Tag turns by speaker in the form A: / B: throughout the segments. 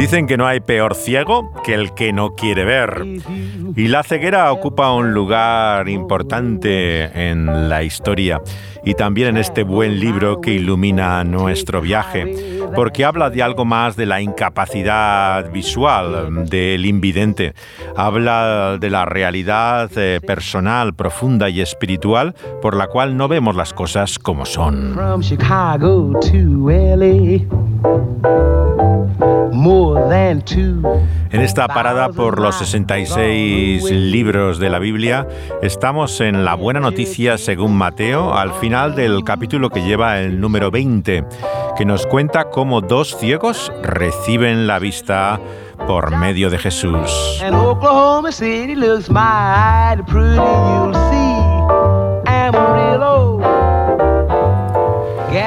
A: Dicen que no hay peor ciego que el que no quiere ver. Y la ceguera ocupa un lugar importante en la historia y también en este buen libro que ilumina nuestro viaje, porque habla de algo más de la incapacidad visual del invidente. Habla de la realidad eh, personal, profunda y espiritual por la cual no vemos las cosas como son. En esta parada por los 66 libros de la Biblia, estamos en la buena noticia según Mateo, al final del capítulo que lleva el número 20, que nos cuenta cómo dos ciegos reciben la vista por medio de Jesús.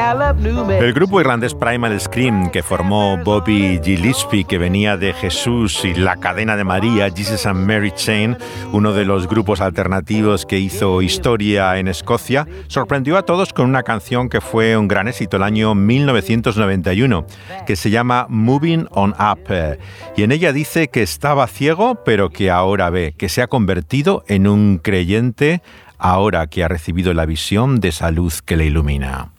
A: El grupo irlandés Primal Scream, que formó Bobby Gillespie, que venía de Jesús y la cadena de María, Jesus and Mary Chain, uno de los grupos alternativos que hizo historia en Escocia, sorprendió a todos con una canción que fue un gran éxito el año 1991, que se llama Moving on Up. Y en ella dice que estaba ciego, pero que ahora ve, que se ha convertido en un creyente ahora que ha recibido la visión de esa luz que le ilumina.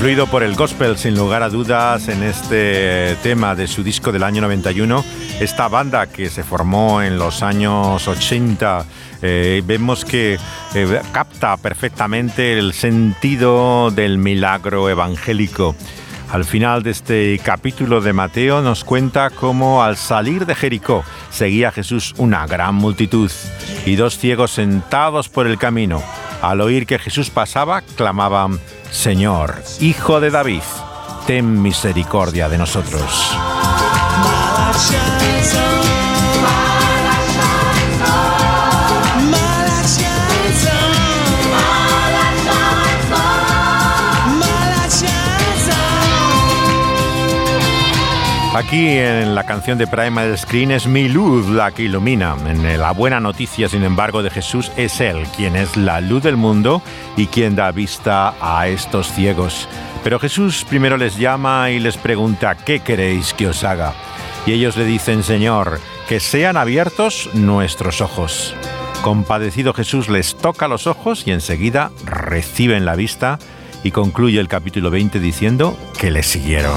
A: Influido por el gospel, sin lugar a dudas, en este tema de su disco del año 91, esta banda que se formó en los años 80, eh, vemos que eh, capta perfectamente el sentido del milagro evangélico. Al final de este capítulo de Mateo nos cuenta cómo al salir de Jericó seguía Jesús una gran multitud y dos ciegos sentados por el camino. Al oír que Jesús pasaba, clamaban, Señor, Hijo de David, ten misericordia de nosotros. Aquí en la canción de Primal Screen es mi luz la que ilumina. En la buena noticia, sin embargo, de Jesús es Él quien es la luz del mundo y quien da vista a estos ciegos. Pero Jesús primero les llama y les pregunta, ¿qué queréis que os haga? Y ellos le dicen, Señor, que sean abiertos nuestros ojos. Compadecido Jesús les toca los ojos y enseguida reciben la vista y concluye el capítulo 20 diciendo que le siguieron.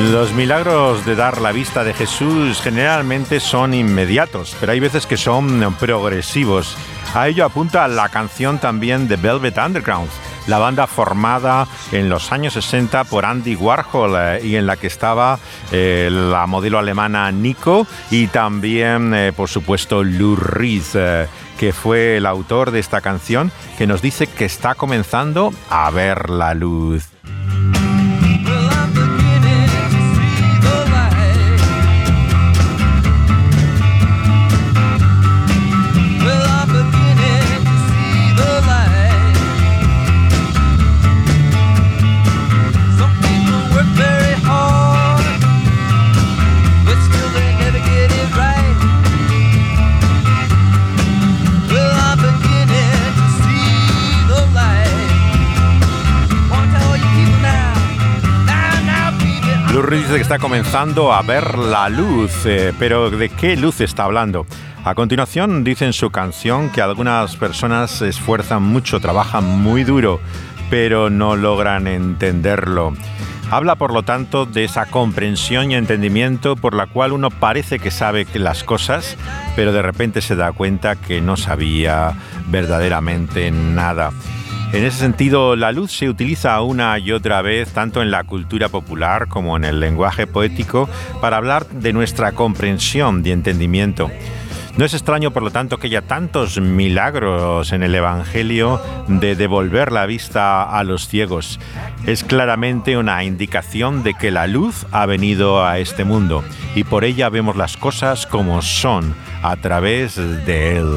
A: Los milagros de dar la vista de Jesús generalmente son inmediatos, pero hay veces que son progresivos. A ello apunta la canción también de Velvet Underground, la banda formada en los años 60 por Andy Warhol eh, y en la que estaba eh, la modelo alemana Nico y también, por supuesto, Lou Reed que fue el autor de esta canción, que nos dice que está comenzando a ver la luz. Dice que está comenzando a ver la luz, eh, pero ¿de qué luz está hablando? A continuación dice en su canción que algunas personas se esfuerzan mucho, trabajan muy duro, pero no logran entenderlo. Habla, por lo tanto, de esa comprensión y entendimiento por la cual uno parece que sabe las cosas, pero de repente se da cuenta que no sabía verdaderamente nada. En ese sentido, la luz se utiliza una y otra vez, tanto en la cultura popular como en el lenguaje poético, para hablar de nuestra comprensión y entendimiento. No es extraño, por lo tanto, que haya tantos milagros en el Evangelio de devolver la vista a los ciegos. Es claramente una indicación de que la luz ha venido a este mundo y por ella vemos las cosas como son a través de él.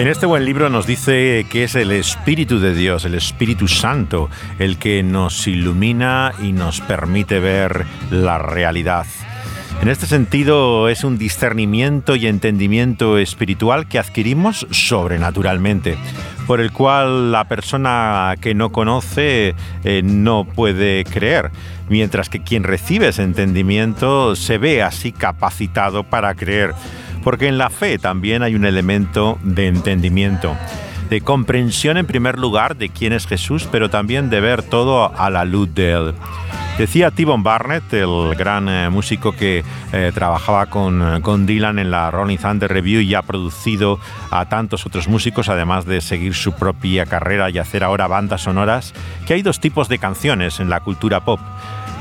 A: En este buen libro nos dice que es el Espíritu de Dios, el Espíritu Santo, el que nos ilumina y nos permite ver la realidad. En este sentido es un discernimiento y entendimiento espiritual que adquirimos sobrenaturalmente, por el cual la persona que no conoce eh, no puede creer, mientras que quien recibe ese entendimiento se ve así capacitado para creer porque en la fe también hay un elemento de entendimiento, de comprensión en primer lugar de quién es Jesús, pero también de ver todo a la luz de Él. Decía T-Bone Barnett, el gran eh, músico que eh, trabajaba con, con, Dylan en la Rolling Thunder Review y ha producido a tantos otros músicos, además de seguir su propia carrera y hacer ahora bandas sonoras, que hay dos tipos de canciones en la cultura pop.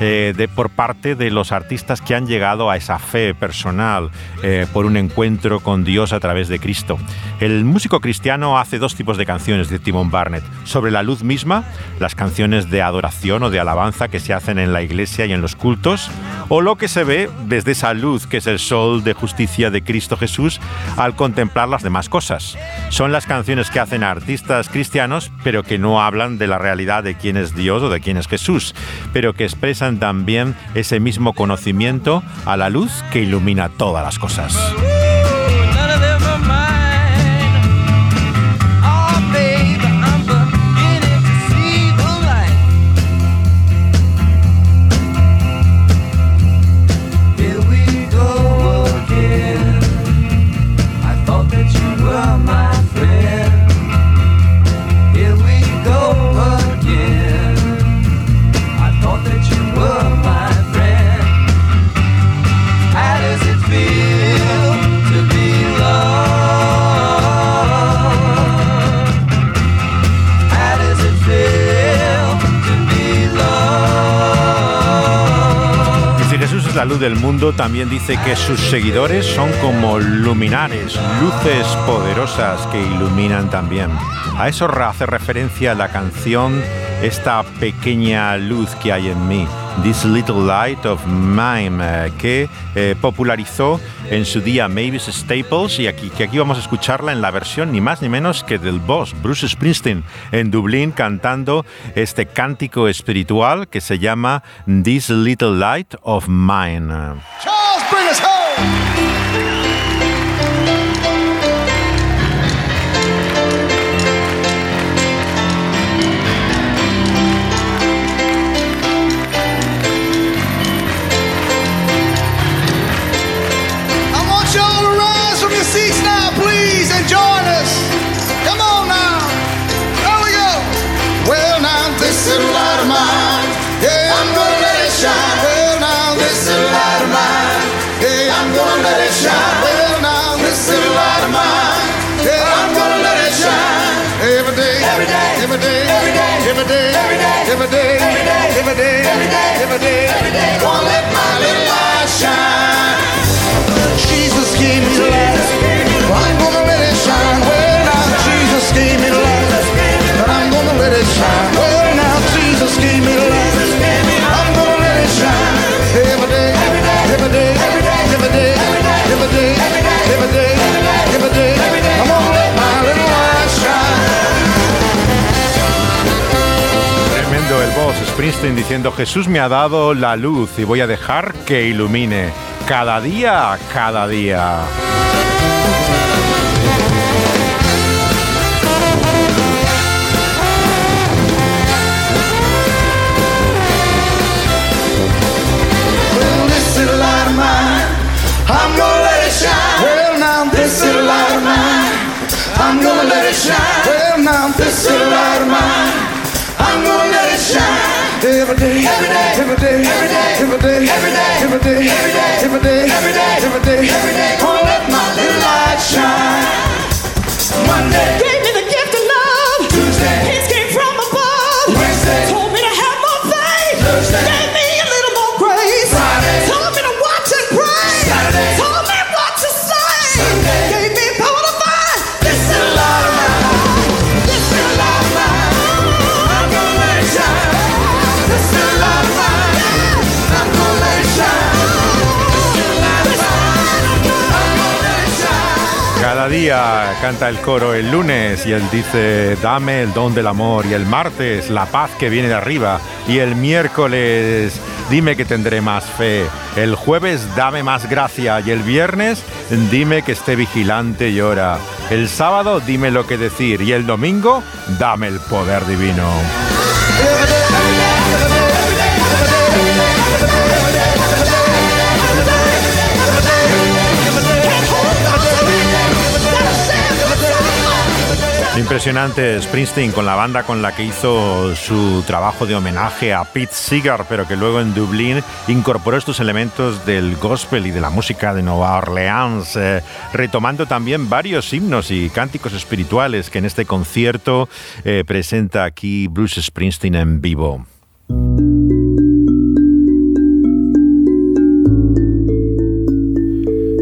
A: Eh, de, por parte de los artistas que han llegado a esa fe personal eh, por un encuentro con Dios a través de Cristo. El músico cristiano hace dos tipos de canciones de Timon Barnett. Sobre la luz misma, las canciones de adoración o de alabanza que se hacen en la iglesia y en los cultos, o lo que se ve desde esa luz que es el sol de justicia de Cristo Jesús al contemplar las demás cosas. Son las canciones que hacen artistas cristianos, pero que no hablan de la realidad de quién es Dios o de quién es Jesús, pero que expresan también ese mismo conocimiento a la luz que ilumina todas las cosas. La luz del mundo, también dice que sus seguidores son como luminares, luces poderosas que iluminan también. A eso hace referencia la canción Esta pequeña luz que hay en mí, This Little Light of Mine, eh, que eh, popularizó en su día Mavis Staples y aquí, que aquí vamos a escucharla en la versión ni más ni menos que del boss, Bruce Springsteen, en Dublín cantando este cántico espiritual que se llama This Little Light of Mine. Charles, home!
B: Every day, every day, every day. Gonna let my little light shine. Jesus gave me light. I'm gonna let it shine. Well, Jesus gave me light.
A: Voz Springsteen diciendo Jesús me ha dado la luz y voy a dejar que ilumine cada día, cada día.
B: Every day, every day, every day, every day, every day, every day, every day, every day, every day, every day, every day, every day. Gonna let my little light shine. Monday,
C: Gave me the gift of love.
B: Tuesday,
A: canta el coro el lunes y él dice, dame el don del amor. Y el martes, la paz que viene de arriba. Y el miércoles, dime que tendré más fe. El jueves, dame más gracia. Y el viernes, dime que esté vigilante y ora. El sábado, dime lo que decir. Y el domingo, dame el poder divino. Impresionante Springsteen con la banda con la que hizo su trabajo de homenaje a Pete Seeger, pero que luego en Dublín incorporó estos elementos del gospel y de la música de Nueva Orleans, eh, retomando también varios himnos y cánticos espirituales que en este concierto eh, presenta aquí Bruce Springsteen en vivo.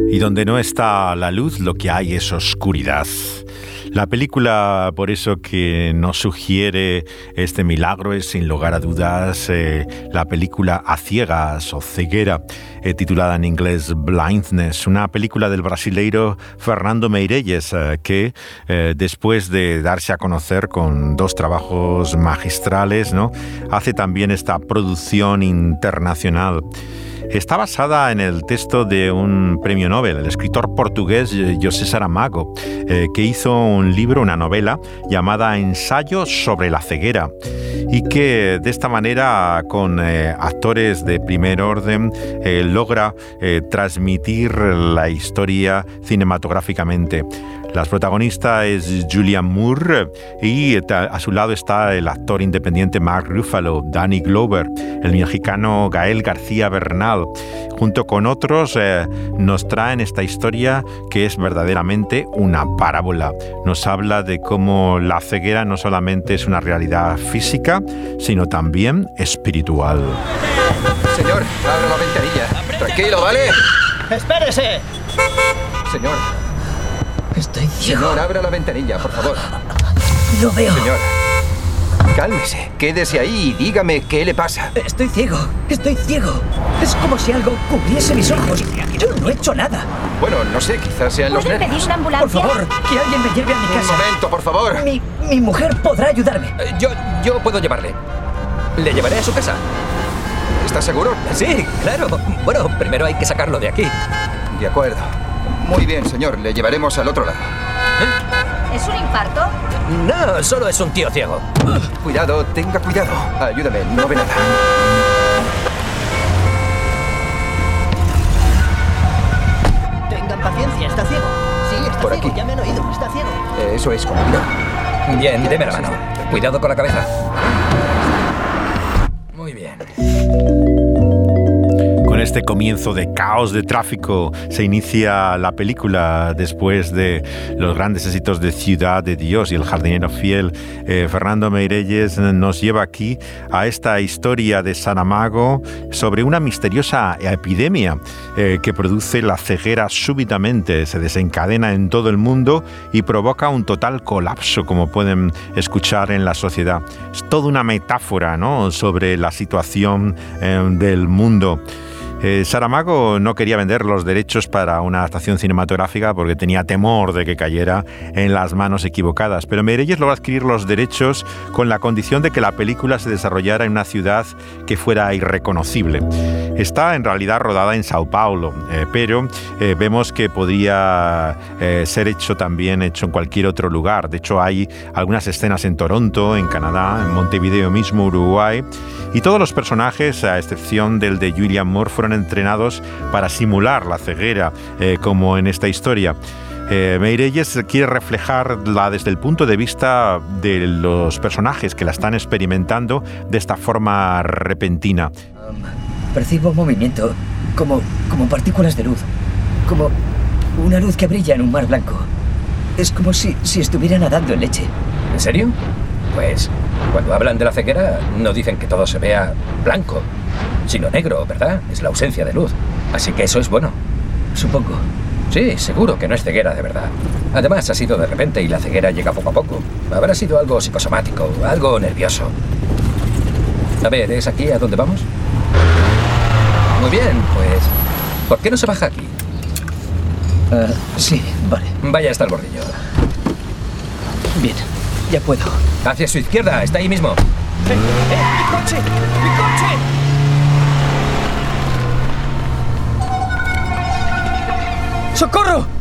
A: Y donde no está la luz, lo que hay es oscuridad. La película, por eso que nos sugiere este milagro, es sin lugar a dudas eh, la película A Ciegas o Ceguera, eh, titulada en inglés Blindness, una película del brasileiro Fernando Meirelles, eh, que después de darse a conocer con dos trabajos magistrales, ¿no? hace también esta producción internacional. Está basada en el texto de un premio Nobel, el escritor portugués José Saramago, eh, que hizo un libro, una novela llamada Ensayo sobre la ceguera y que de esta manera con eh, actores de primer orden eh, logra transmitir la historia cinematográficamente. La protagonista es Julian Moore y ta- a su lado está el actor independiente Mark Ruffalo, Danny Glover, el mexicano Gael García Bernal. Junto con otros eh, nos traen esta historia que es verdaderamente una parábola. Nos habla de cómo la ceguera no solamente es una realidad física, sino también espiritual.
D: Señor, abra la ventanilla. Tranquilo, ¿vale?
E: ¡Espérese!
D: Señor,
E: Estoy ciego.
D: señor, abra la ventanilla, por favor.
E: No veo.
D: Señor, cálmese. Quédese ahí y dígame qué le pasa.
E: Estoy ciego. Estoy ciego. Es como si algo cubriese mis ojos. Yo no he hecho nada.
D: Bueno, no sé, quizás sean los
F: ¿Pueden pedir
D: nervios.
F: una
E: Por
F: ambulancia?
E: favor, que alguien me lleve a mi
D: Un
E: casa.
D: momento, por favor.
E: Mi, mi mujer podrá ayudarme.
G: Eh, Yo, yo puedo llevarle. Le llevaré a su casa.
D: ¿Está seguro?
G: Sí, claro. Bueno, primero hay que sacarlo de aquí.
D: De acuerdo. Muy bien, señor. Le llevaremos al otro lado.
F: ¿Es un infarto?
G: No, solo es un tío ciego.
D: Cuidado, tenga cuidado. Ayúdame, no ve nada.
E: Tengan paciencia, está ciego. Sí, está
D: Por
E: ciego.
D: aquí.
E: Ya me han oído. Está ciego.
D: Eh, Eso es, con cuidado.
G: Bien, deme la mano. Cuidado con la cabeza. Muy bien.
A: Este comienzo de caos de tráfico se inicia la película después de los grandes éxitos de Ciudad de Dios y El jardinero fiel. Eh, Fernando Meirelles nos lleva aquí a esta historia de Saramago sobre una misteriosa epidemia eh, que produce la ceguera súbitamente, se desencadena en todo el mundo y provoca un total colapso, como pueden escuchar en la sociedad. Es toda una metáfora ¿no? sobre la situación eh, del mundo. Eh, Saramago no quería vender los derechos para una adaptación cinematográfica porque tenía temor de que cayera en las manos equivocadas, pero Meirelles logró adquirir los derechos con la condición de que la película se desarrollara en una ciudad que fuera irreconocible. Está en realidad rodada en Sao Paulo, eh, pero eh, vemos que podría ser hecho también hecho en cualquier otro lugar. De hecho, hay algunas escenas en Toronto, en Canadá, en Montevideo mismo, Uruguay, y todos los personajes, a excepción del de Julian Moore, fueron entrenados para simular la ceguera, eh, como en esta historia. Eh, Meirelles quiere reflejarla desde el punto de vista de los personajes que la están experimentando de esta forma repentina.
E: Percibo movimiento, como, como partículas de luz, como una luz que brilla en un mar blanco. Es como si, si estuviera nadando en leche.
G: ¿En serio? Pues cuando hablan de la ceguera no dicen que todo se vea blanco, sino negro, ¿verdad? Es la ausencia de luz. Así que eso es bueno.
E: Supongo.
G: Sí, seguro que no es ceguera de verdad. Además, ha sido de repente y la ceguera llega poco a poco. Habrá sido algo psicosomático, algo nervioso. A ver, ¿es aquí a dónde vamos? Muy bien, pues... ¿Por qué no se baja aquí?
E: Ah, sí, vale.
G: Vaya hasta el bordillo.
E: Bien, ya puedo.
G: Hacia su izquierda, está ahí mismo.
E: ¡Eh, eh! ¡Mi coche! ¡Mi coche! ¡Socorro!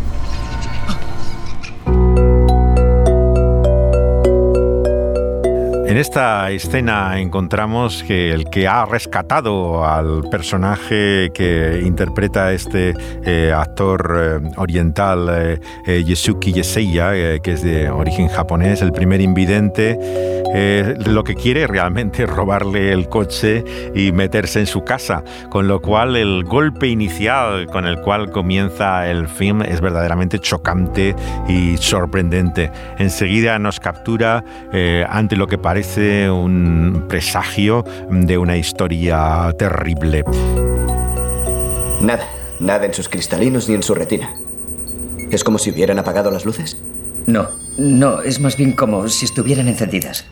A: En esta escena encontramos que el que ha rescatado al personaje que interpreta este eh, actor eh, oriental, eh, eh, Yesuki Yeseiya, eh, que es de origen japonés, el primer invidente, eh, lo que quiere realmente es robarle el coche y meterse en su casa, con lo cual el golpe inicial con el cual comienza el film es verdaderamente chocante y sorprendente. Enseguida nos captura ante lo que parece un presagio de una historia terrible.
H: Nada, nada en sus cristalinos ni en su retina. ¿Es como si hubieran apagado las luces?
E: No, no, es más bien como si estuvieran encendidas.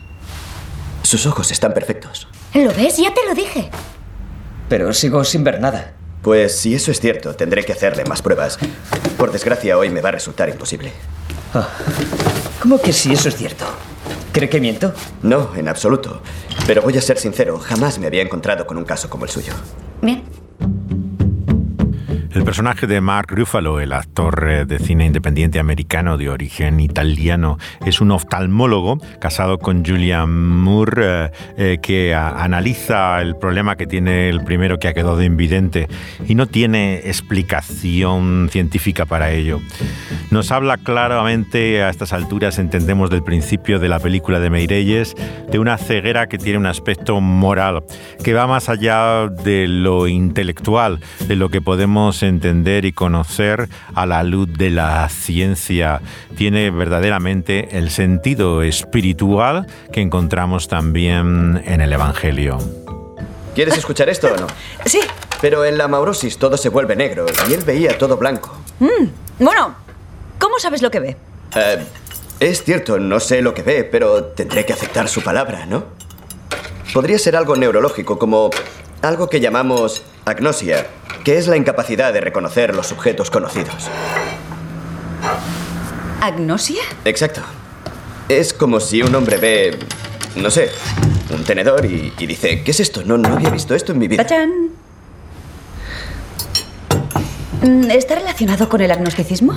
H: Sus ojos están perfectos.
F: ¿Lo ves? Ya te lo dije.
E: Pero sigo sin ver nada.
H: Pues si eso es cierto, tendré que hacerle más pruebas. Por desgracia, hoy me va a resultar imposible.
E: Ah, ¿Cómo que si eso es cierto? ¿Cree que miento?
H: No, en absoluto. Pero voy a ser sincero, jamás me había encontrado con un caso como el suyo.
F: Bien.
A: El personaje de Mark Ruffalo, el actor eh, de cine independiente americano de origen italiano, es un oftalmólogo casado con Julian Moore eh, eh, que a- analiza el problema que tiene el primero que ha quedado invidente y no tiene explicación científica para ello. Nos habla claramente a estas alturas, entendemos del principio de la película de Meirelles, de una ceguera que tiene un aspecto moral, que va más allá de lo intelectual, de lo que podemos entender y conocer a la luz de la ciencia. Tiene verdaderamente el sentido espiritual que encontramos también en el Evangelio.
H: ¿Quieres escuchar esto o no?
I: Sí.
H: Pero en la maurosis todo se vuelve negro y él veía todo blanco.
I: Mm, Bueno, ¿cómo sabes lo que ve?
H: Eh, es cierto, no sé lo que ve, pero tendré que aceptar su palabra, ¿no? Podría ser algo neurológico, como algo que llamamos agnosia, que es la incapacidad de reconocer los objetos conocidos.
I: ¿Agnosia?
H: Exacto. Es como si un hombre ve, no sé, un tenedor y, y dice, ¿qué es esto? No, no había visto esto en mi vida.
I: ¡Tachán! Mm, ¿Está relacionado con el agnosticismo?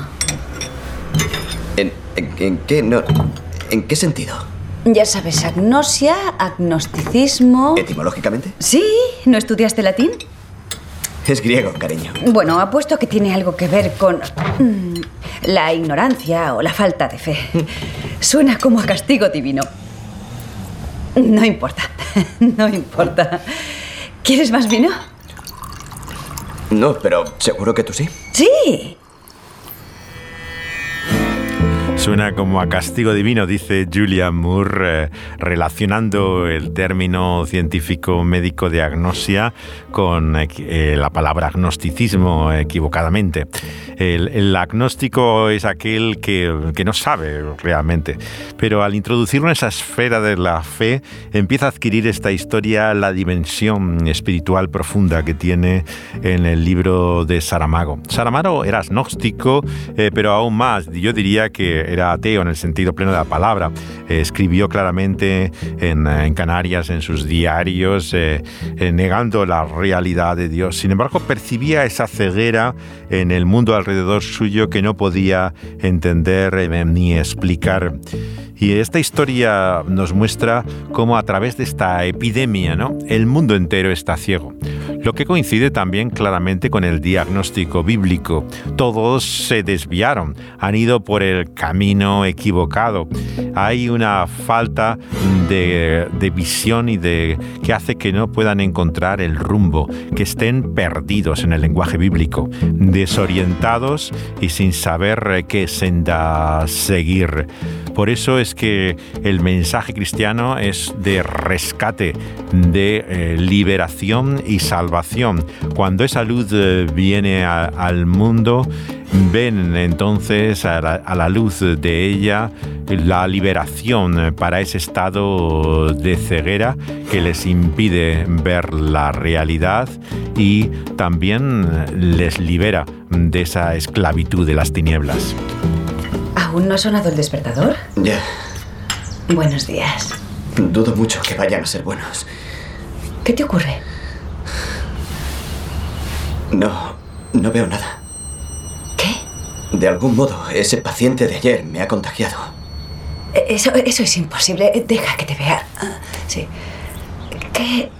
H: ¿En, en- en qué? No, ¿En qué sentido?
I: Ya sabes, agnosia, agnosticismo.
H: ¿Etimológicamente?
I: Sí, ¿no estudiaste latín?
H: Es griego, cariño.
I: Bueno, apuesto que tiene algo que ver con mm, la ignorancia o la falta de fe. Suena como a castigo divino. No importa, no importa. ¿Quieres más vino?
H: No, pero seguro que tú sí.
I: Sí.
A: Suena como a castigo divino, dice Julia Moore, eh, relacionando el término científico médico de agnosia con eh, la palabra agnosticismo equivocadamente. El, agnóstico es aquel que, que, no sabe realmente, pero al introducirlo en esa esfera de la fe, empieza a adquirir esta historia la dimensión espiritual profunda que tiene en el libro de Saramago. Saramago era agnóstico, eh, pero aún más, yo diría que era ateo en el sentido pleno de la palabra. Eh, escribió claramente en, en, Canarias, en sus diarios, eh, eh, negando la realidad de Dios. Sin embargo, percibía esa ceguera en el mundo alrededor suyo que no podía entender eh, ni explicar. Y esta historia nos muestra cómo a través de esta epidemia ¿no? el mundo entero está ciego. Lo que coincide también claramente con el diagnóstico bíblico. Todos se desviaron, han ido por el camino equivocado. Hay una falta de, visión y de que hace que no puedan encontrar el rumbo, que estén perdidos en el lenguaje bíblico, desorientados y sin saber qué senda seguir. Por eso es que el mensaje cristiano es de rescate, de eh, liberación y salvación. Cuando esa luz eh, viene al mundo, ven entonces a la, luz de ella la liberación para ese estado de ceguera que les impide ver la realidad y también les libera de esa esclavitud de las tinieblas.
I: ¿Aún no ha sonado el despertador?
H: Ya.
I: Buenos días.
H: Dudo mucho que vayan a ser buenos.
I: ¿Qué te ocurre?
H: No, no veo nada.
I: ¿Qué?
H: De algún modo, ese paciente de ayer me ha contagiado.
I: Eso, eso es imposible. Deja que te vea. Sí. ¿Qué?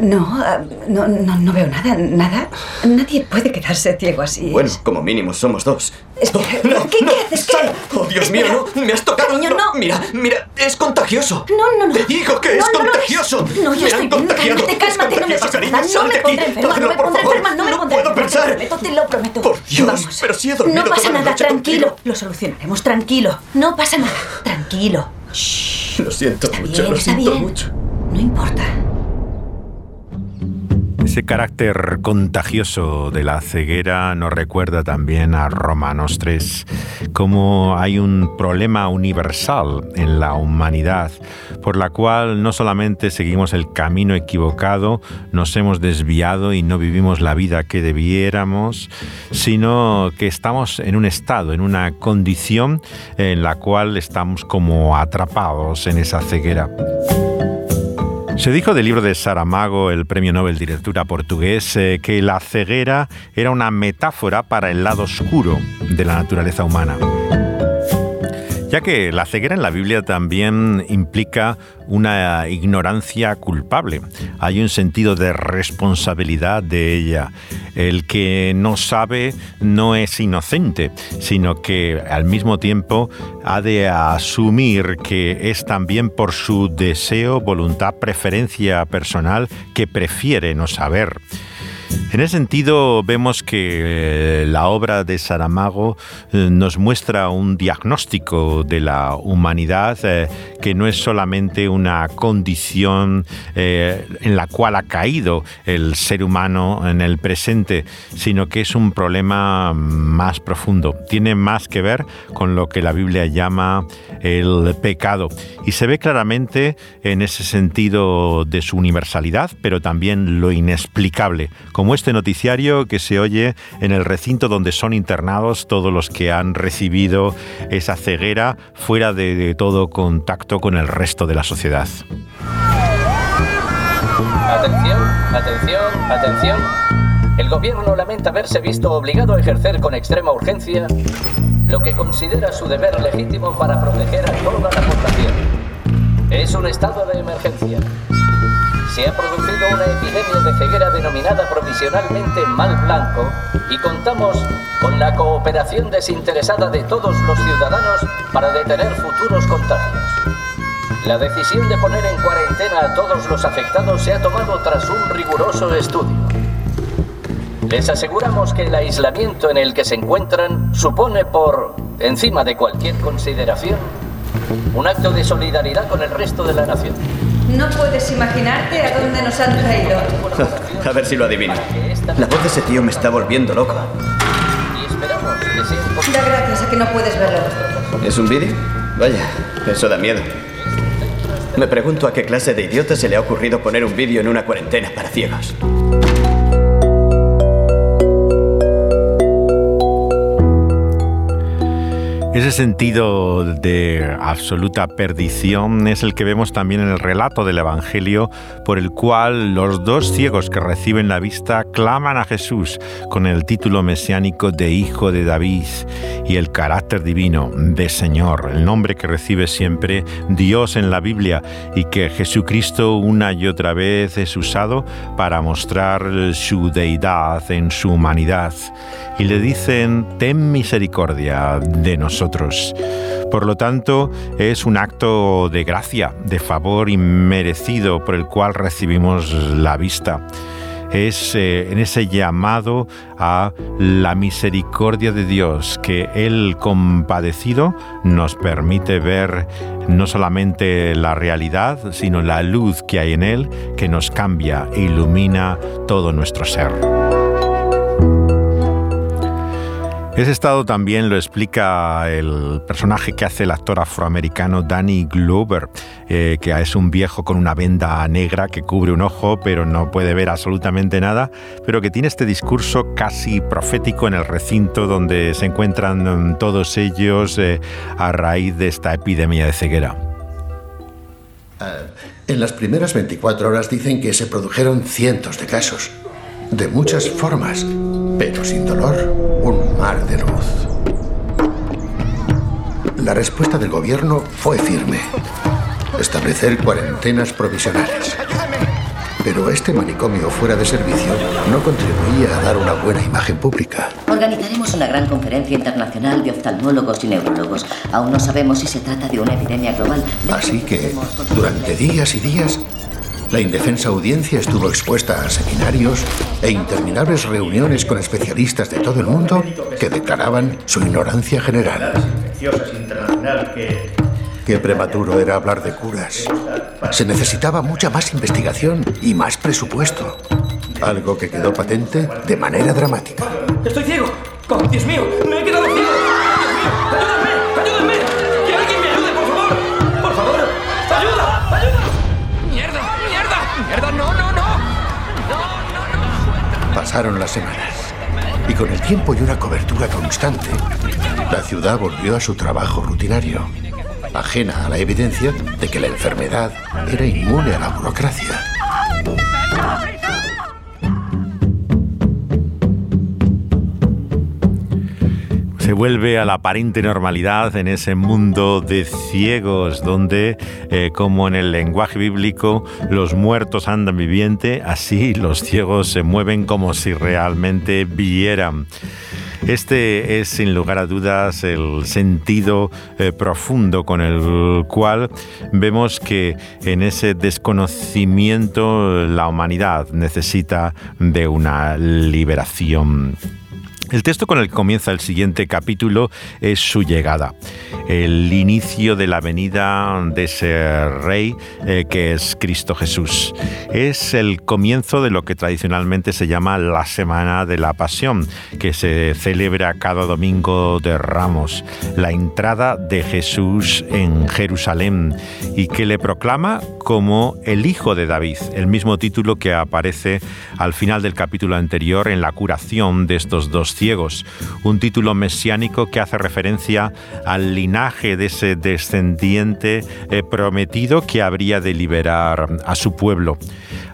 I: No, no, no, no, veo nada, nada. Nadie puede quedarse ciego así.
H: Bueno, como mínimo somos dos.
I: Espera,
H: no,
I: ¿qué,
H: no,
I: ¿qué haces?
H: Sal. Oh, Dios mío, no, me has tocado.
I: Cariño, no.
H: Mira, mira, es contagioso.
I: No, no, no.
H: Te digo que es contagioso.
I: No, yo
H: me
I: estoy
H: han
I: bien.
H: contagiado.
I: Cálmate, cálmate, no me pasa
H: cariño,
I: nada. No me pondré enferma, no me pondré enferma, no me
H: no
I: pondré
H: puedo
I: enferma.
H: pensar.
I: Te lo prometo, te lo prometo.
H: Por Dios,
I: Vamos.
H: pero si he dormido
I: No pasa nada, tranquilo.
H: contigo.
I: Lo solucionaremos, tranquilo. No pasa nada, tranquilo. Shh.
H: Lo siento mucho, lo siento mucho.
I: No importa.
A: Ese carácter contagioso de la ceguera nos recuerda también a Romanos 3, cómo hay un problema universal en la humanidad, por la cual no solamente seguimos el camino equivocado, nos hemos desviado y no vivimos la vida que debiéramos, sino que estamos en un estado, en una condición en la cual estamos como atrapados en esa ceguera. Se dijo del libro de Saramago, el premio Nobel de Literatura portugués, eh, que la ceguera era una metáfora para el lado oscuro de la naturaleza humana. Ya que la ceguera en la Biblia también implica una ignorancia culpable. Hay un sentido de responsabilidad de ella. El que no sabe no es inocente, sino que al mismo tiempo ha de asumir que es también por su deseo, voluntad, preferencia personal que prefiere no saber. En ese sentido, vemos que eh, la obra de Saramago eh, nos muestra un diagnóstico de la humanidad eh, que no es solamente una condición en la cual ha caído el ser humano en el presente, sino que es un problema más profundo. Tiene más que ver con lo que la Biblia llama el pecado. Y se ve claramente en ese sentido de su universalidad, pero también lo inexplicable como este noticiario que se oye en el recinto donde son internados todos los que han recibido esa ceguera fuera de, todo contacto con el resto de la sociedad.
G: Atención, atención, atención. El gobierno lamenta verse visto obligado a ejercer con extrema urgencia lo que considera su deber legítimo para proteger a toda la población. Es un estado de emergencia. Se ha producido una epidemia de ceguera denominada provisionalmente mal blanco y contamos con la cooperación desinteresada de todos los ciudadanos para detener futuros contagios. La decisión de poner en cuarentena a todos los afectados se ha tomado tras un riguroso estudio.
J: Les aseguramos que el aislamiento en el que se encuentran supone por encima de cualquier consideración un acto de solidaridad con el resto de la nación.
I: No puedes imaginarte a dónde nos han traído.
H: A ver si lo adivino. La voz de ese tío me está volviendo loco.
I: Da gracias a que no puedes verlo.
H: ¿Es un vídeo? Vaya, eso da miedo. Me pregunto a qué clase de idiota se le ha ocurrido poner un vídeo en una cuarentena para ciegos.
A: Ese sentido de absoluta perdición es el que vemos también en el relato del Evangelio por el cual los dos ciegos que reciben la vista claman a Jesús con el título mesiánico de Hijo de David y el carácter divino de Señor, el nombre que recibe siempre Dios en la Biblia y que Jesucristo una y otra vez es usado para mostrar su deidad en su humanidad. Y le dicen, ten misericordia de nosotros. Por lo tanto, es un acto de gracia, de favor inmerecido por el cual recibimos la vista. Es eh, en ese llamado a la misericordia de Dios que Él compadecido nos permite ver no solamente la realidad, sino la luz que hay en Él que nos cambia e ilumina todo nuestro ser. Ese estado también lo explica el personaje que hace el actor afroamericano Danny Glover, eh, que es un viejo con una venda negra que cubre un ojo pero no puede ver absolutamente nada, pero que tiene este discurso casi profético en el recinto donde se encuentran mm, todos ellos eh, a raíz de esta epidemia de ceguera.
K: Ah, en las primeras 24 horas dicen que se produjeron cientos de casos, de muchas formas, pero sin dolor, un mar de luz. La respuesta del gobierno fue firme. Establecer cuarentenas provisionales. Pero este manicomio fuera de servicio no contribuía a dar una buena imagen pública.
L: Organizaremos una gran conferencia internacional de oftalmólogos y neurólogos. Aún no sabemos si se trata de una epidemia global.
K: Así que, durante días y días, la indefensa audiencia estuvo expuesta a seminarios e interminables reuniones con especialistas de todo el mundo que declaraban su ignorancia general. Qué prematuro era hablar de curas. Se necesitaba mucha más investigación y más presupuesto. Algo que quedó patente de manera dramática.
M: ¡Estoy ciego! ¡Oh, Dios mío! ¡Me he quedado
K: Pasaron las semanas. Y con el tiempo y una cobertura constante, la ciudad volvió a su trabajo rutinario, ajena a la evidencia de que la enfermedad era inmune a la burocracia.
A: Se vuelve a la aparente normalidad en ese mundo de ciegos donde, eh, como en el lenguaje bíblico, los muertos andan viviente, así los ciegos se mueven como si realmente vieran. Este es sin lugar a dudas el sentido eh, profundo con el cual vemos que en ese desconocimiento la humanidad necesita de una liberación. El texto con el que comienza el siguiente capítulo es su llegada, el inicio de la venida de ese rey eh, que es Cristo Jesús. Es el comienzo de lo que tradicionalmente se llama la Semana de la Pasión, que se celebra cada domingo de Ramos, la entrada de Jesús en Jerusalén y que le proclama como el Hijo de David, el mismo título que aparece al final del capítulo anterior en la curación de estos dos un título mesiánico que hace referencia al linaje de ese descendiente eh, prometido que habría de liberar a su pueblo.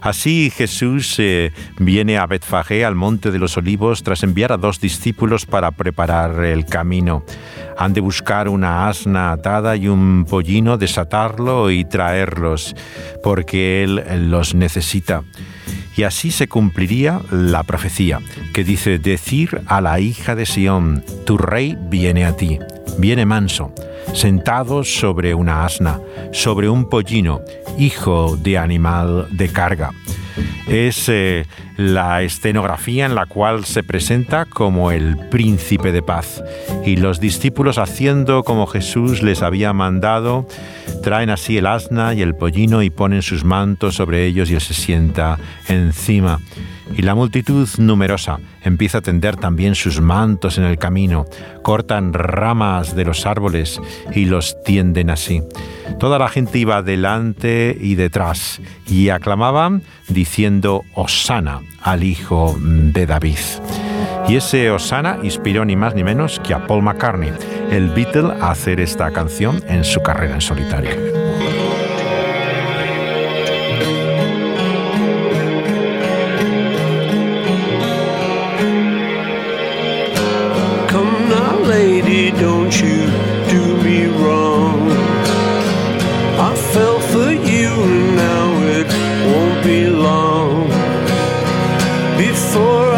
A: Así Jesús eh, viene a Betfagé, al monte de los olivos, tras enviar a dos discípulos para preparar el camino. Han de buscar una asna atada y un pollino, desatarlo y traerlos, porque Él los necesita. Y así se cumpliría la profecía, que dice, decir a la hija de Sión, tu rey viene a ti, viene manso, sentado sobre una asna, sobre un pollino, hijo de animal de carga. es eh, la escenografía en la cual se presenta como el príncipe de paz. Y los discípulos haciendo como Jesús les había mandado, traen así el asna y el pollino y ponen sus mantos sobre ellos y él se sienta encima. Y la multitud numerosa empieza a tender también sus mantos en el camino, cortan ramas de los árboles y los tienden así. Toda la gente iba delante y detrás y aclamaban diciendo Osana al hijo de David. Y ese Osana inspiró ni más ni menos que a Paul McCartney, el Beatle, a hacer esta canción en su carrera en solitario.
N: Don't you do me wrong. I fell for you, and now it won't be long before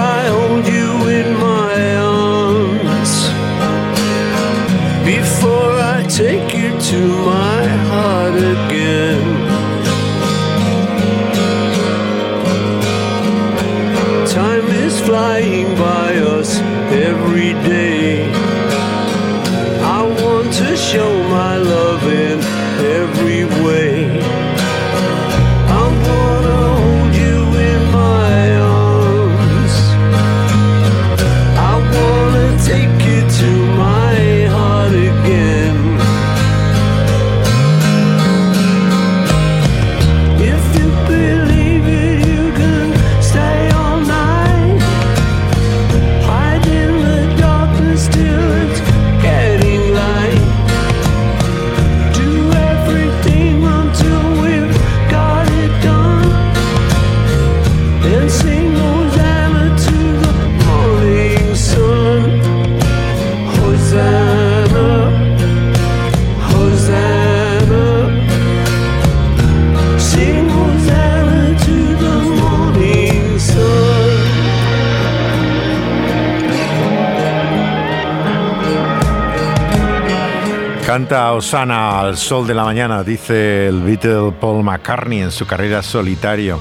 A: Osana al sol de la mañana, dice el Beatle Paul McCartney en su carrera solitario.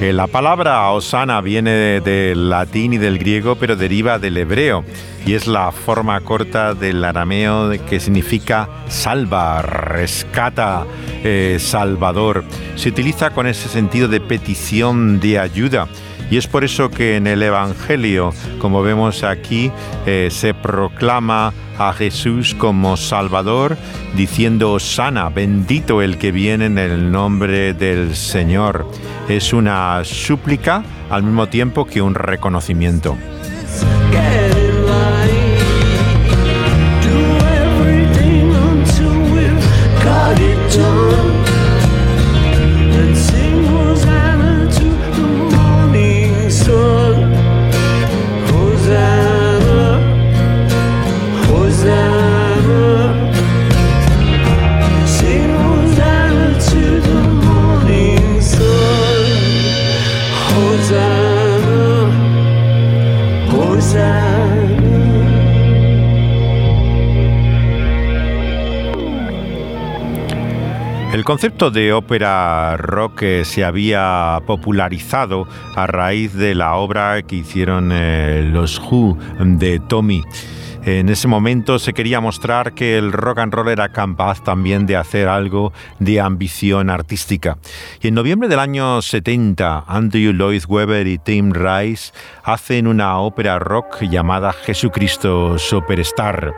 A: Eh, la palabra Osana viene del latín y del griego, pero deriva del hebreo y es la forma corta del arameo que significa salva, rescata, eh, salvador. Se utiliza con ese sentido de petición de ayuda. Y es por eso que en el Evangelio, como vemos aquí, eh, se proclama a Jesús como Salvador, diciendo sana, bendito el que viene en el nombre del Señor. Es una súplica al mismo tiempo que un reconocimiento. El concepto de ópera rock eh, se había popularizado a raíz de la obra que hicieron eh, los Who de Tommy. En ese momento se quería mostrar que el rock and roll era capaz también de hacer algo de ambición artística. Y en noviembre del año 70, Andrew Lloyd Webber y Tim Rice hacen una ópera rock llamada Jesucristo Superstar.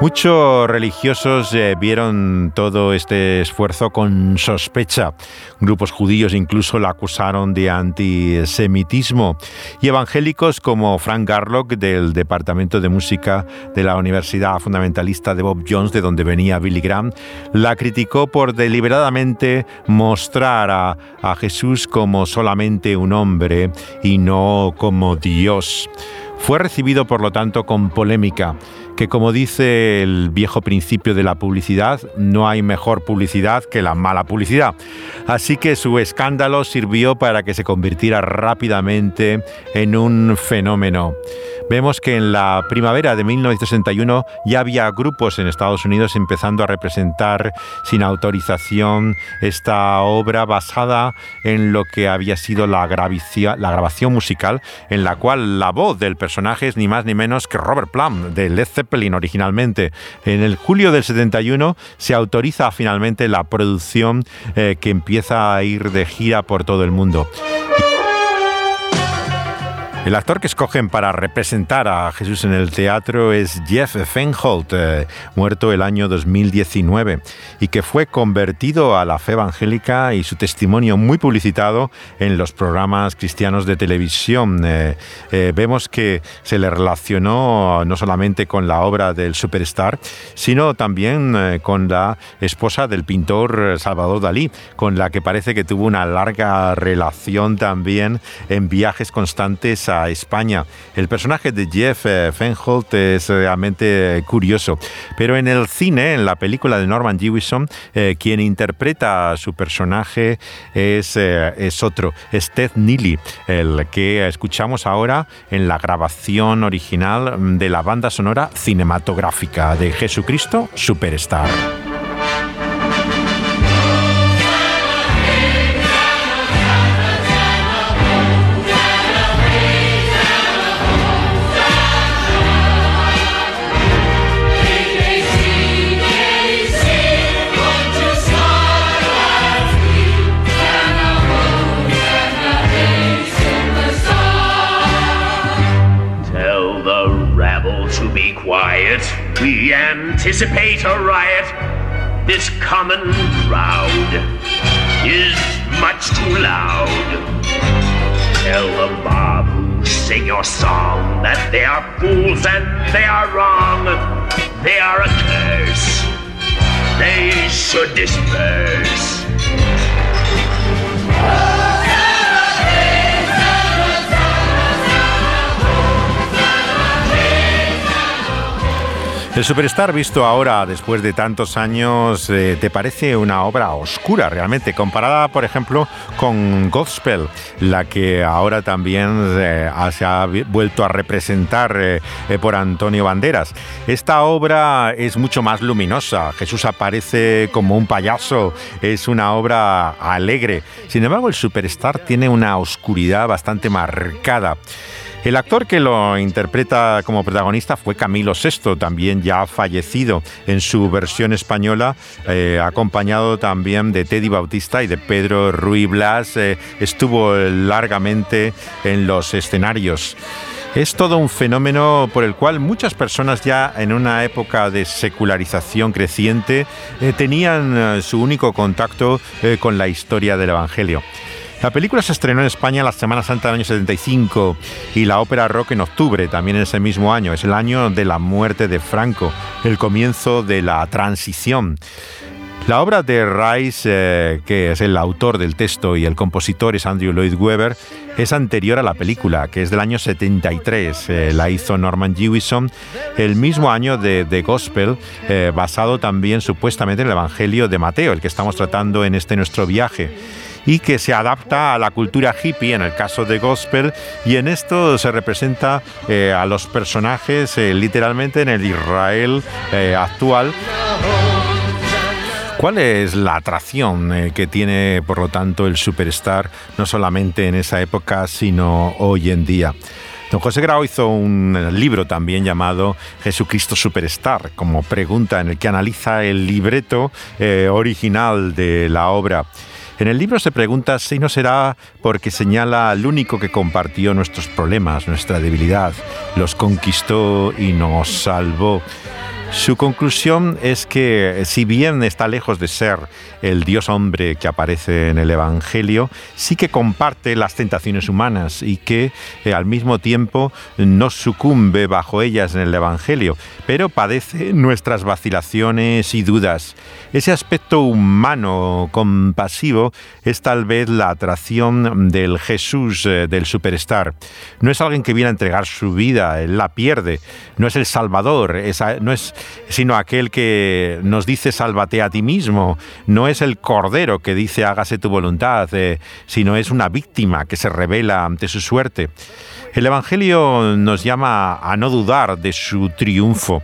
A: Muchos religiosos eh, vieron todo este esfuerzo con sospecha. Grupos judíos incluso la acusaron de antisemitismo. Y evangélicos como Frank Garlock del Departamento de Música de la Universidad Fundamentalista de Bob Jones, de donde venía Billy Graham, la criticó por deliberadamente mostrar a, a Jesús como solamente un hombre y no como Dios. Fue recibido, por lo tanto, con polémica que como dice el viejo principio de la publicidad, no hay mejor publicidad que la mala publicidad. Así que su escándalo sirvió para que se convirtiera rápidamente en un fenómeno. vemos que en la primavera de 1961 ya había grupos en Estados Unidos empezando a representar sin autorización esta obra basada en lo que había sido la, la grabación musical en la cual la voz del personaje es ni más ni menos que Robert Plum de Led Zeppelin originalmente. En el julio del 71 se autoriza finalmente la producción eh, que empieza a ir de gira por todo el mundo. El actor que escogen para representar a Jesús en el teatro es Jeff Feinholt, eh, muerto el año 2019, y que fue convertido a la fe evangélica y su testimonio muy publicitado en los programas cristianos de televisión. Eh, eh, vemos que se le relacionó no solamente con la obra del superstar, sino también con la esposa del pintor Salvador Dalí, con la que parece que tuvo una larga relación también en viajes constantes a España. El personaje de Jeff eh, Feinholt es realmente eh, curioso, pero en el cine, en la película de Norman Jewison, eh, quien interpreta a su personaje es, es otro, es Ted Neely, el que escuchamos ahora en la grabación original de la banda sonora cinematográfica de Jesucristo Superstar.
O: Anticipate a riot. This common crowd is much too loud. Tell the mob who sing your song that they are fools and they are wrong. They are a curse. They should disperse.
A: El Superstar visto ahora, después de tantos años, eh, ¿te parece una obra oscura realmente? Comparada, por ejemplo, con Gospel, la que ahora también eh, se ha vuelto a representar eh, por Antonio Banderas. Esta obra es mucho más luminosa. Jesús aparece como un payaso. Es una obra alegre. Sin embargo, el Superstar tiene una oscuridad bastante marcada. El actor que lo interpreta como protagonista fue Camilo VI, también ya fallecido en su versión española, eh, acompañado también de Teddy Bautista y de Pedro Ruy Blas. eh, estuvo largamente en los escenarios. Es todo un fenómeno por el cual muchas personas ya en una época de secularización creciente eh, tenían su único contacto con la historia del Evangelio. La película se estrenó en España la Semana Santa del año 75 y la ópera rock en octubre, también en ese mismo año. Es el año de la muerte de Franco, el comienzo de la transición. La obra de Rice, eh, que es el autor del texto y el compositor es Andrew Lloyd Webber, es anterior a la película, que es del año 73. Eh, la hizo Norman Jewison el mismo año de The Gospel, eh, basado también supuestamente en el Evangelio de Mateo, el que estamos tratando en este nuestro viaje y que se adapta a la cultura hippie en el caso de gospel y en esto se representa eh, a los personajes eh, literalmente en el Israel eh, actual. ¿Cuál es la atracción que tiene, por lo tanto, el superstar, no solamente en esa época, sino hoy en día? Don José Grau hizo un libro también llamado Jesucristo Superstar, como pregunta en el que analiza el libreto original de la obra. En el libro se pregunta si no será porque señala al único que compartió nuestros problemas, nuestra debilidad, los conquistó y nos salvó. Su conclusión es que si bien está lejos de ser el Dios hombre que aparece en el Evangelio, sí que comparte las tentaciones humanas y que eh, al mismo tiempo no sucumbe bajo ellas en el Evangelio, pero padece nuestras vacilaciones y dudas. Ese aspecto humano, compasivo, es tal vez la atracción del Jesús eh, del superstar. No es alguien que viene a entregar su vida, él la pierde. No es el Salvador, no es sino aquel que nos dice sálvate a ti mismo. No es el Cordero que dice hágase tu voluntad, eh, sino es una víctima que se revela ante su suerte. El Evangelio nos llama a no dudar de su triunfo,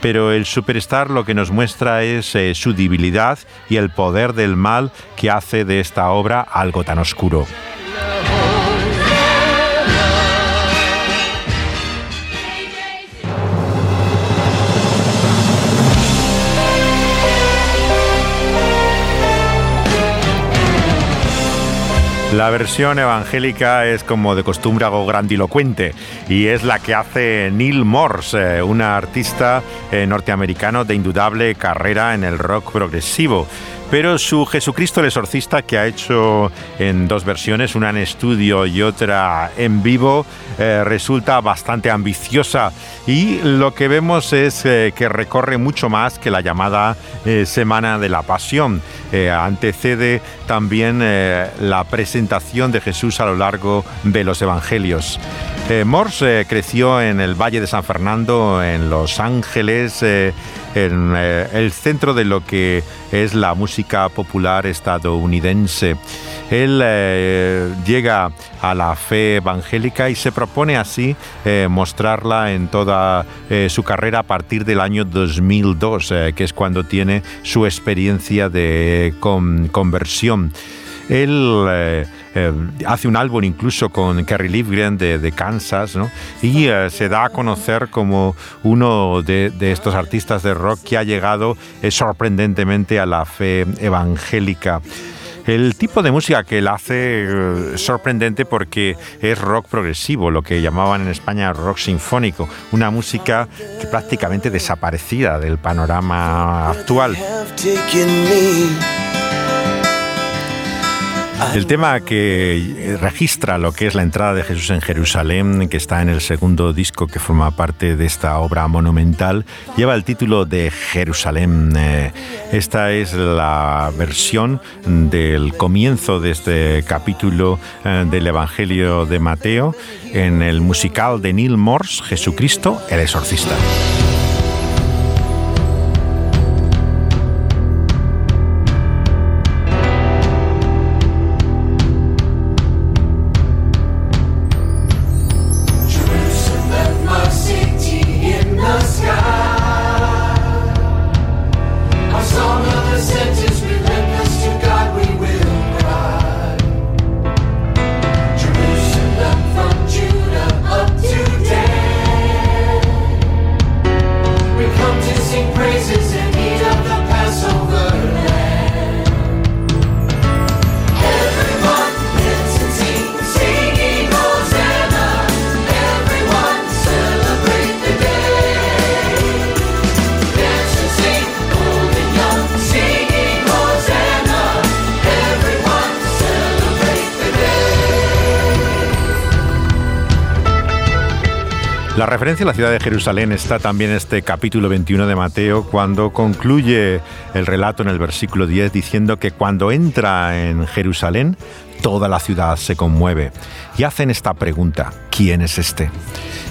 A: pero el superstar lo que nos muestra es eh, su debilidad y el poder del mal que hace de esta obra algo tan oscuro. La versión evangélica es como de costumbre algo grandilocuente y es la que hace Neil Morse, eh, un artista eh, norteamericano de indudable carrera en el rock progresivo. Pero su Jesucristo el Exorcista, que ha hecho en dos versiones, una en estudio y otra en vivo, eh, resulta bastante ambiciosa y lo que vemos es eh, que recorre mucho más que la llamada eh, Semana de la Pasión. Antecede también la presentación de Jesús a lo largo de los Evangelios. Morse creció en el Valle de San Fernando, en Los Ángeles, en eh, el centro de lo que es la música popular estadounidense. Él eh, llega a la fe evangélica y se propone así eh, mostrarla en toda su carrera a partir del año 2002, eh, que es cuando tiene su experiencia de con- conversión. Él eh, hace un álbum incluso con Kerry Livgren de, de Kansas y eh, se da a conocer como uno de, estos artistas de rock que ha llegado eh, sorprendentemente a la fe evangélica. El tipo de música que él hace sorprendente porque es rock progresivo, lo que llamaban en España rock sinfónico, una música prácticamente desaparecida del panorama actual. El tema que eh, registra lo que es la entrada de Jesús en Jerusalén, que está en el segundo disco que forma parte de esta obra monumental, lleva el título de Jerusalén. Eh, Esta es la versión del comienzo de este capítulo eh, del Evangelio de Mateo en el musical de Neil Morse, Jesucristo el Exorcista. Referencia a la ciudad de Jerusalén está también este capítulo 21 de Mateo, cuando concluye el relato en el versículo 10 diciendo que cuando entra en Jerusalén, toda la ciudad se conmueve. Y hacen esta pregunta, ¿quién es este?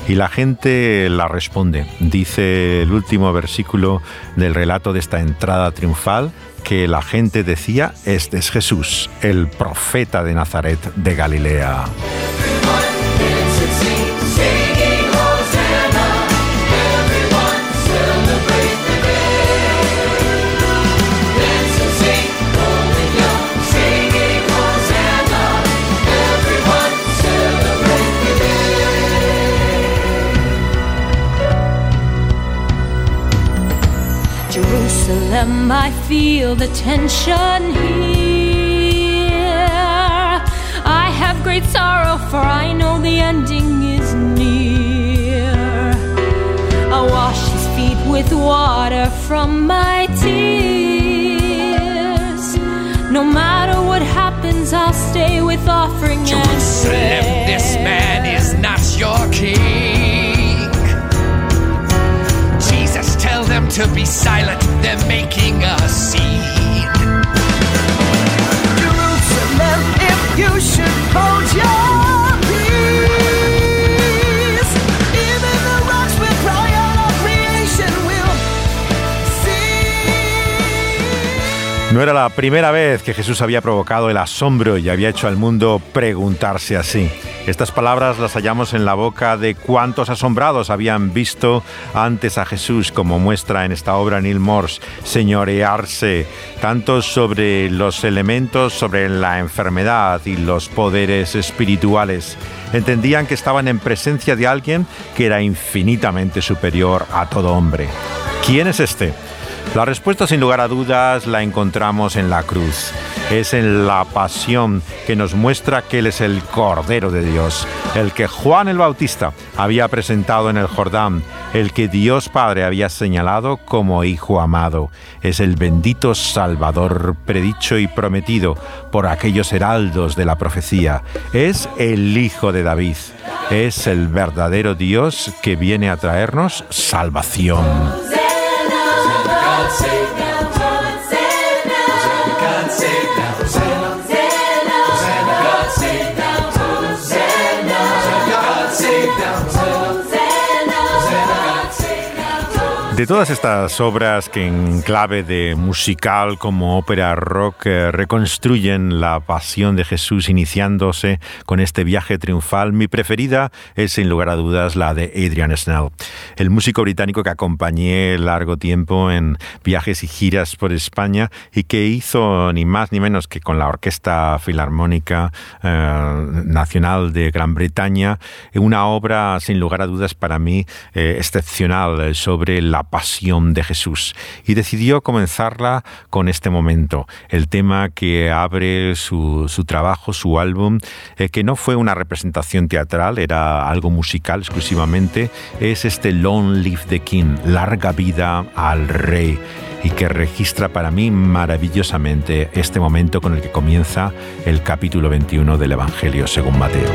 A: Y la gente la responde. Dice el último versículo del relato de esta entrada triunfal que la gente decía, este es Jesús, el profeta de Nazaret de Galilea.
P: Jerusalem, I feel the tension here. I have great sorrow, for I know the ending is near. I wash his feet with water from my tears. No matter what happens, I'll stay with offering
M: Jerusalem,
P: and
M: this
P: prayer.
M: man is not your king. Them to be silent. They're making a scene.
B: Jerusalem, if you should hold your
A: No era la primera vez que Jesús había provocado el asombro y había hecho al mundo preguntarse así. Estas palabras las hallamos en la boca de cuantos asombrados habían visto antes a Jesús, como muestra en esta obra Neil Morse, señorearse tanto sobre los elementos, sobre la enfermedad y los poderes espirituales. Entendían que estaban en presencia de alguien que era infinitamente superior a todo hombre. ¿Quién es este? La respuesta sin lugar a dudas la encontramos en la cruz. Es en la pasión que nos muestra que Él es el Cordero de Dios, el que Juan el Bautista había presentado en el Jordán, el que Dios Padre había señalado como Hijo amado. Es el bendito Salvador predicho y prometido por aquellos heraldos de la profecía. Es el Hijo de David. Es el verdadero Dios que viene a traernos salvación. God save. De todas estas obras que en clave de musical como ópera rock eh, reconstruyen la pasión de Jesús iniciándose con este viaje triunfal, mi preferida es sin lugar a dudas la de Adrian Snell, el músico británico que acompañé largo tiempo en viajes y giras por España y que hizo ni más ni menos que con la Orquesta Filarmónica eh, Nacional de Gran Bretaña una obra sin lugar a dudas para mí eh, excepcional sobre la pasión de Jesús y decidió comenzarla con este momento, el tema que abre su, su trabajo, su álbum, eh, que no fue una representación teatral, era algo musical exclusivamente, es este Long Live the King, larga vida al rey y que registra para mí maravillosamente este momento con el que comienza el capítulo 21 del Evangelio según Mateo.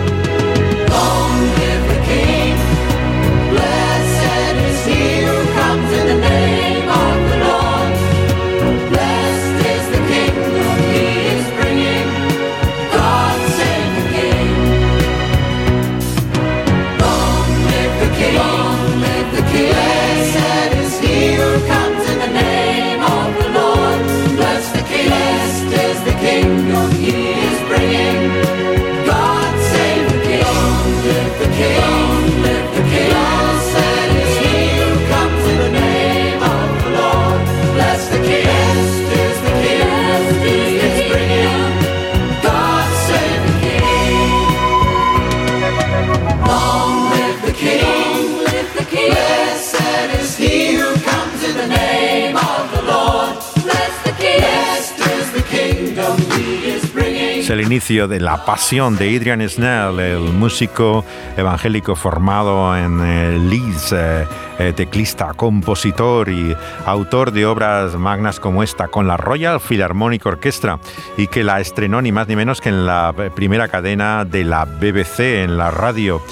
A: Inicio de la pasión de Adrian Snell, el músico evangélico formado en eh, Leeds, eh, eh, teclista, compositor y autor de obras magnas como esta, con la Royal Philharmonic Orchestra, y que la estrenó ni más ni menos que en la primera cadena de la BBC en la radio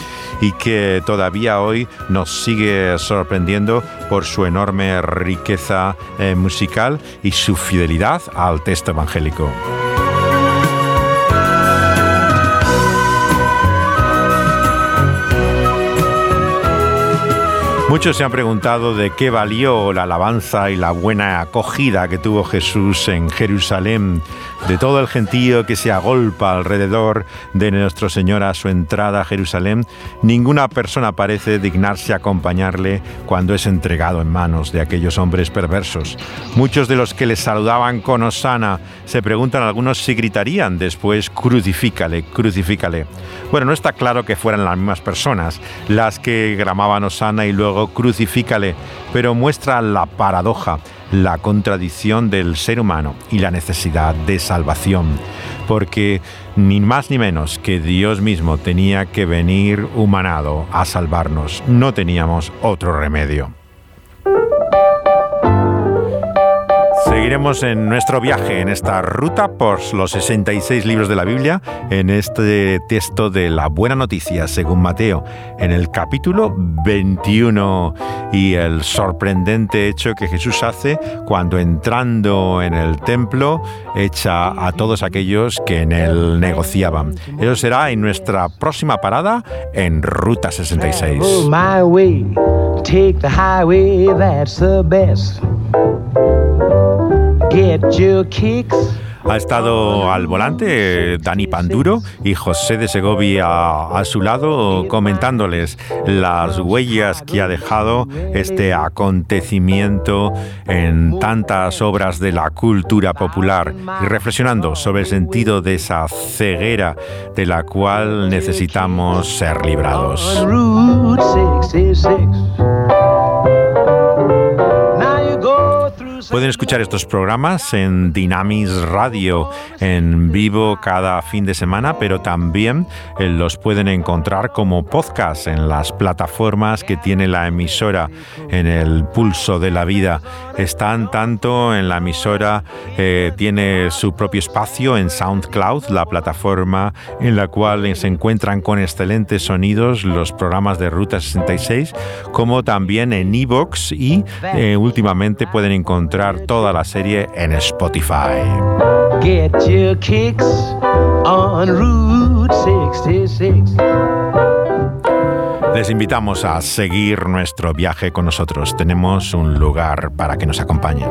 A: y que todavía hoy nos sigue sorprendiendo por su enorme riqueza musical y su fidelidad al texto evangélico. Muchos se han preguntado de qué valió la alabanza y la buena acogida que tuvo Jesús en Jerusalén, de todo el gentío que se agolpa alrededor de Nuestro Señor a su entrada a Jerusalén. Ninguna persona parece dignarse acompañarle cuando es entregado en manos de aquellos hombres perversos. Muchos de los que le saludaban con Osana se preguntan algunos si gritarían después crucifícale, crucifícale. Bueno, no está claro que fueran las mismas personas las que gramaban Osana y luego crucifícale, pero muestra la paradoja, la contradicción del ser humano y la necesidad de salvación, porque ni más ni menos que Dios mismo tenía que venir humanado a salvarnos, no teníamos otro remedio. Seguiremos en nuestro viaje, en esta ruta por los 66 libros de la Biblia, en este texto de la buena noticia según Mateo, en el capítulo 21 y el sorprendente hecho que Jesús hace cuando entrando en el templo echa a todos aquellos que en él negociaban. Eso será en nuestra próxima parada en Ruta 66.
Q: Travel my way, take the highway, that's the best.
N: Get your kicks.
A: Ha estado al volante Dani Panduro y José de Segovia a su lado comentándoles las huellas que ha dejado este acontecimiento en tantas obras de la cultura popular y reflexionando sobre el sentido de esa ceguera de la cual necesitamos ser librados. Pueden escuchar estos programas en Dynamis Radio en vivo cada fin de semana, pero también eh, los pueden encontrar como podcast en las plataformas que tiene la emisora en el pulso de la vida. Están tanto en la emisora, eh, tiene su propio espacio en SoundCloud, la plataforma en la cual se encuentran con excelentes sonidos los programas de Ruta 66, como también en Evox y eh, últimamente pueden encontrar toda la serie en Spotify.
N: Get your kicks on Route 66.
A: Les invitamos a seguir nuestro viaje con nosotros. Tenemos un lugar para que nos acompañen.